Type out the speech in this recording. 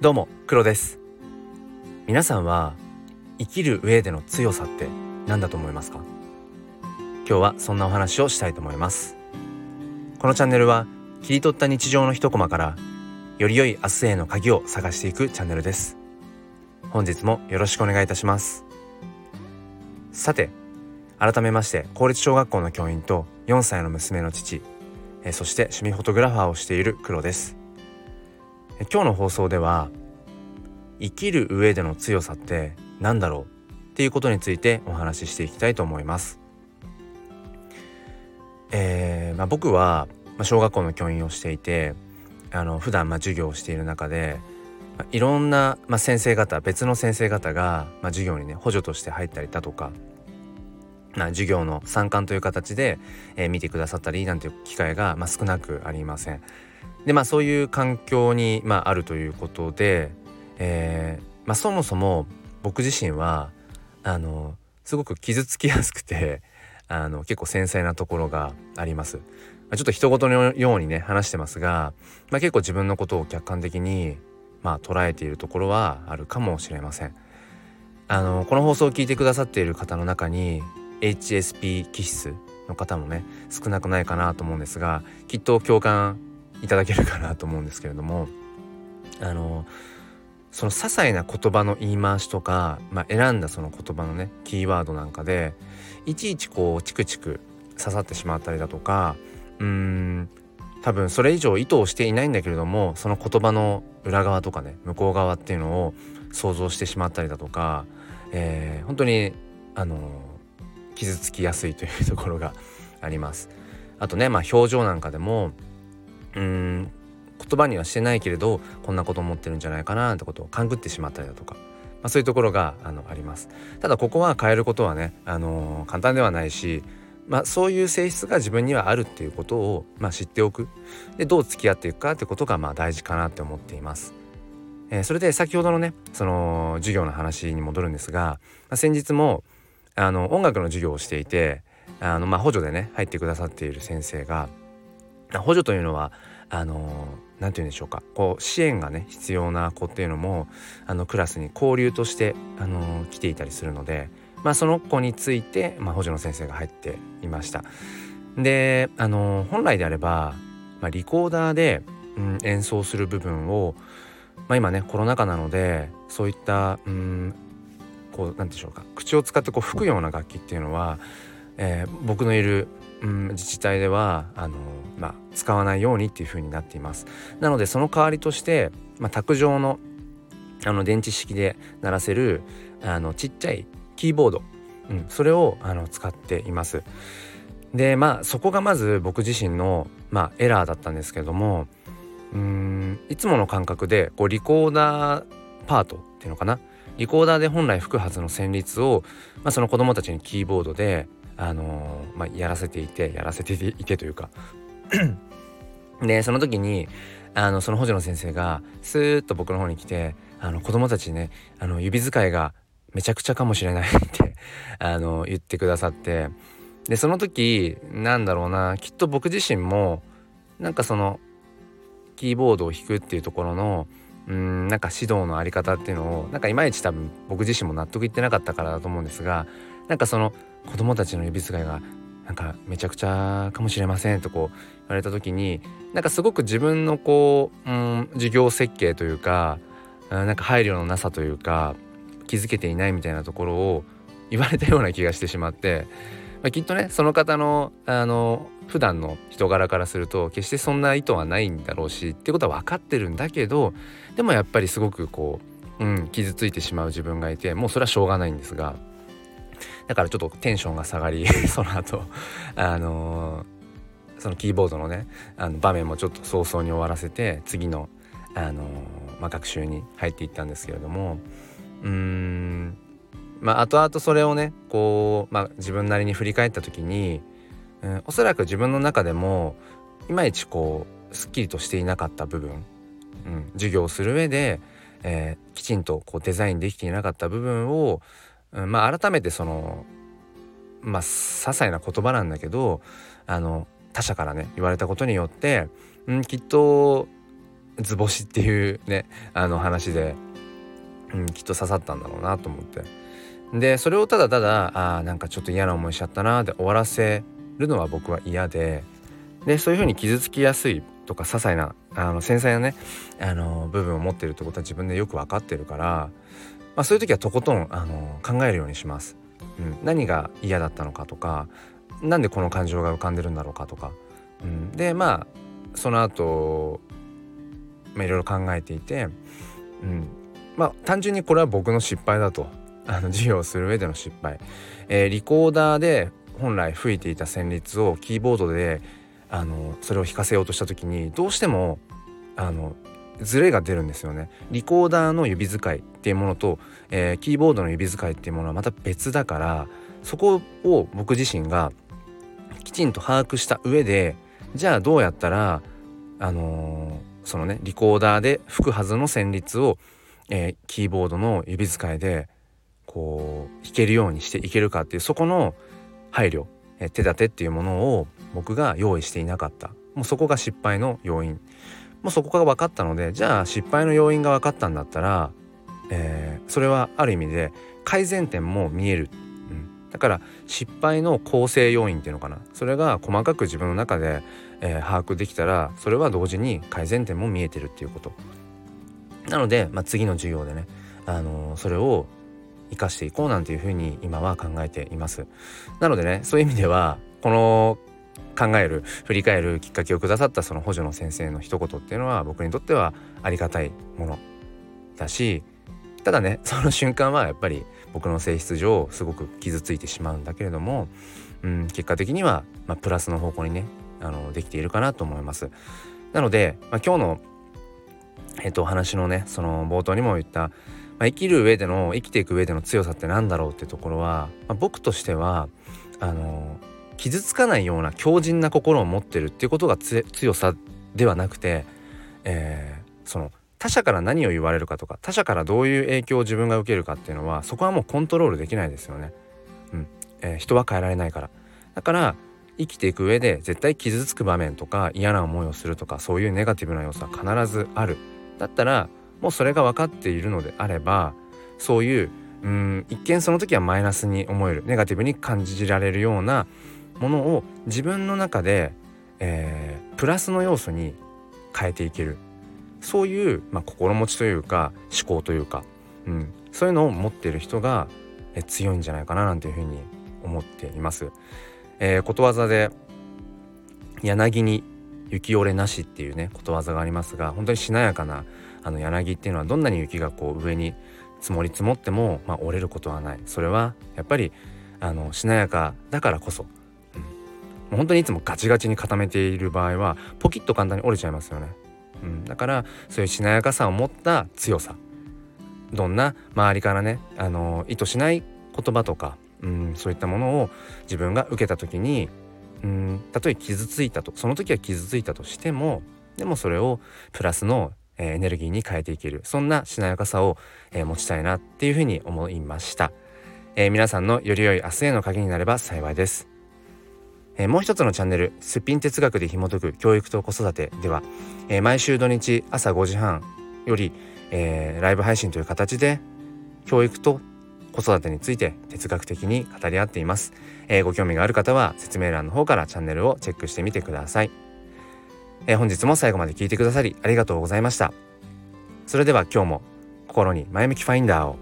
どうも黒です。皆さんは生きる上での強さって何だと思いますか？今日はそんなお話をしたいと思います。このチャンネルは切り取った日常の一コマからより良い明日への鍵を探していくチャンネルです。本日もよろしくお願いいたします。さて改めまして公立小学校の教員と4歳の娘の父そして趣味フォトグラファーをしている黒です。今日の放送では生きる上での強さって何だろうっていうことについてお話ししていきたいと思います。えーまあ、僕は小学校の教員をしていてあの普段まあ授業をしている中で、まあ、いろんな、まあ、先生方別の先生方が、まあ、授業にね補助として入ったりだとか、まあ、授業の参観という形で、えー、見てくださったりなんていう機会が、まあ、少なくありません。でまあそういう環境に、まあ、あるということで、えーまあ、そもそも僕自身はあのすごく傷つきやすくて あの結構繊細なところがあります。まあ、ちょっと人事のようにね話してますが、まあ、結構自分のことを客観的にまあ捉えているところはあるかもしれません。あのこの放送を聞いてくださっている方の中に HSP 気質の方もね少なくないかなと思うんですがきっと共感いただけるかなと思うんですけれどもあのその些細な言葉の言い回しとか、まあ、選んだその言葉のねキーワードなんかでいちいちこうチクチク刺さってしまったりだとかうーん多分それ以上意図をしていないんだけれどもその言葉の裏側とかね向こう側っていうのを想像してしまったりだとか、えー、本当にあの傷つきやすいというところがあります。あとね、まあ、表情なんかでもうん言葉にはしてないけれどこんなこと思ってるんじゃないかなってことを勘ぐってしまったりだとか、まあ、そういうところがあのありますただここは変えることはね、あのー、簡単ではないし、まあ、そういう性質が自分にはあるっていうことを、まあ、知っておくでどう付き合っていくかってことがまあ大事かなって思っています。えー、それで先ほどのねその授業の話に戻るんですが、まあ、先日もあの音楽の授業をしていてあの、まあ、補助でね入ってくださっている先生が補助というのはあの何て言うんでしょうかこう支援がね必要な子っていうのもあのクラスに交流としてあの来ていたりするので、まあ、その子について、まあ、補助の先生が入っていました。であの本来であれば、まあ、リコーダーで、うん、演奏する部分を、まあ、今ねコロナ禍なのでそういったうんこう何でしょうか口を使ってこう吹くような楽器っていうのは、えー、僕のいるうん、自治体ではあの、まあ、使わないようにっていう風になっています。なのでその代わりとして、まあ、卓上のあの電池式で鳴らせるあのちっちゃいキーボード、うん、それをあの使っています。でまあそこがまず僕自身の、まあ、エラーだったんですけどもうんいつもの感覚でこうリコーダーパートっていうのかな。リコーダーで本来吹くはずの旋律を、まあ、その子供たちにキーボードであのー、まあ、やらせていてやらせていてというか。でその時にあのその補助の先生がスーッと僕の方に来てあの子供たちねあの指使いがめちゃくちゃかもしれないって あの言ってくださって。でその時なんだろうなきっと僕自身もなんかそのキーボードを弾くっていうところのうんなんか指導のあり方っていうのをなんかいまいち多分僕自身も納得いってなかったからだと思うんですがなんかその子供たちの指使いがなんかめちゃくちゃかもしれませんとこう言われた時になんかすごく自分のこう、うん、授業設計というかなんか配慮のなさというか気づけていないみたいなところを言われたような気がしてしまって、まあ、きっとねその方のあの普段の人柄からすると決してそんな意図はないんだろうしってことは分かってるんだけどでもやっぱりすごくこう、うん、傷ついてしまう自分がいてもうそれはしょうがないんですが。だからちょっとテンションが下がり その後あのー、そのキーボードのねあの場面もちょっと早々に終わらせて次の、あのー、まあ、学習に入っていったんですけれどもうんまあ後々それをねこう、まあ、自分なりに振り返った時に、うん、おそらく自分の中でもいまいちこうすっきりとしていなかった部分、うん、授業をする上で、えー、きちんとこうデザインできていなかった部分をまあ改めてそのまあ些細な言葉なんだけどあの他者からね言われたことによって、ん、きっと図星っていうねあの話で、ん、きっと刺さったんだろうなと思って。でそれをただただあなんかちょっと嫌な思いしちゃったなで終わらせるのは僕は嫌ででそういうふうに傷つきやすいとか些細なあの繊細なねあの部分を持ってるってことは自分でよく分かってるから、まあ、そういう時はとことんあの考えるようにします。うん、何が嫌だったのかとかなんでこの感情が浮かんでるんだろうかとか、うん、でまあその後、まあいろいろ考えていて、うん、まあ単純にこれは僕の失敗だと。あの 授業をする上での失敗、えー、リコーダーで本来吹いていた旋律をキーボードであのそれを弾かせようとした時にどうしてもあのズレが出るんですよね。リコーダーの指使いっていうものと、えー、キーボードの指使いっていうものはまた別だからそこを僕自身がきちんと把握した上でじゃあどうやったらあのー、そのねリコーダーで吹くはずの旋律を、えー、キーボードの指使いでこう弾けるようにしていけるかっていうそこの配慮、え手立てっていうものを僕が用意していなかった。もうそこが失敗の要因。もうそこが分かったのでじゃあ失敗の要因が分かったんだったら、えー、それはある意味で改善点も見える、うん、だから失敗の構成要因っていうのかな。それが細かく自分の中で、えー、把握できたらそれは同時に改善点も見えてるっていうこと。なので、まあ、次の授業でね、あのー、それを生かしていこうなんていうふうに今は考えています。なのでねそういう意味ではこの考える振り返るきっかけをくださったその補助の先生の一言っていうのは僕にとってはありがたいものだしただね その瞬間はやっぱり僕の性質上すごく傷ついてしまうんだけれども、うん、結果的には、まあ、プラスの方向にねあのできているかなと思います。なので、まあ、今日のえっと、話のねその冒頭にも言ったまあ、生きる上での生きていく上での強さって何だろうってところは、まあ、僕としてはあの傷つかないような強靭な心を持ってるっていうことが強さではなくて、えー、その他者から何を言われるかとか他者からどういう影響を自分が受けるかっていうのはそこはもうコントロールできないですよね。うんえー、人は変えられないから。だから生きていく上で絶対傷つく場面とか嫌な思いをするとかそういうネガティブな要素は必ずある。だったらもうそれが分かっているのであればそういううん一見その時はマイナスに思えるネガティブに感じられるようなものを自分の中で、えー、プラスの要素に変えていける。そういう、まあ、心持ちというか思考というか、うん、そういうのを持っている人が、え強いんじゃないかななんていうふうに思っています。えー、ことわざで柳に雪折れなしっていうねことわざがありますが本当にしなやかなあの柳っていうのはどんなに雪がこう上に積もり積もっても、まあ、折れることはない。それはやっぱりあのしなやかだからこそ、本当にいつもガチガチに固めている場合はポキッと簡単に折れちゃいますよね、うん、だからそういうしなやかさを持った強さ。どんな周りからねあの意図しない言葉とか、うん、そういったものを自分が受けた時にうんたとえ傷ついたとその時は傷ついたとしてもでもそれをプラスのエネルギーに変えていける。そんなしなやかさを、え持ちたいなっていうふうに思いました、えー、皆さんのより良い明日への鍵になれば幸いです、えー、もう一つのチャンネルすっぴん哲学で紐解く教育と子育てでは、え毎週土日朝5時半より、えライブ配信という形で教育と子育てについて哲学的に語り合っています、えー、ご興味がある方は説明欄の方からチャンネルをチェックしてみてください。えー、本日も最後まで聞いてくださりありがとうございました。それでは今日も心に前向きファインダーを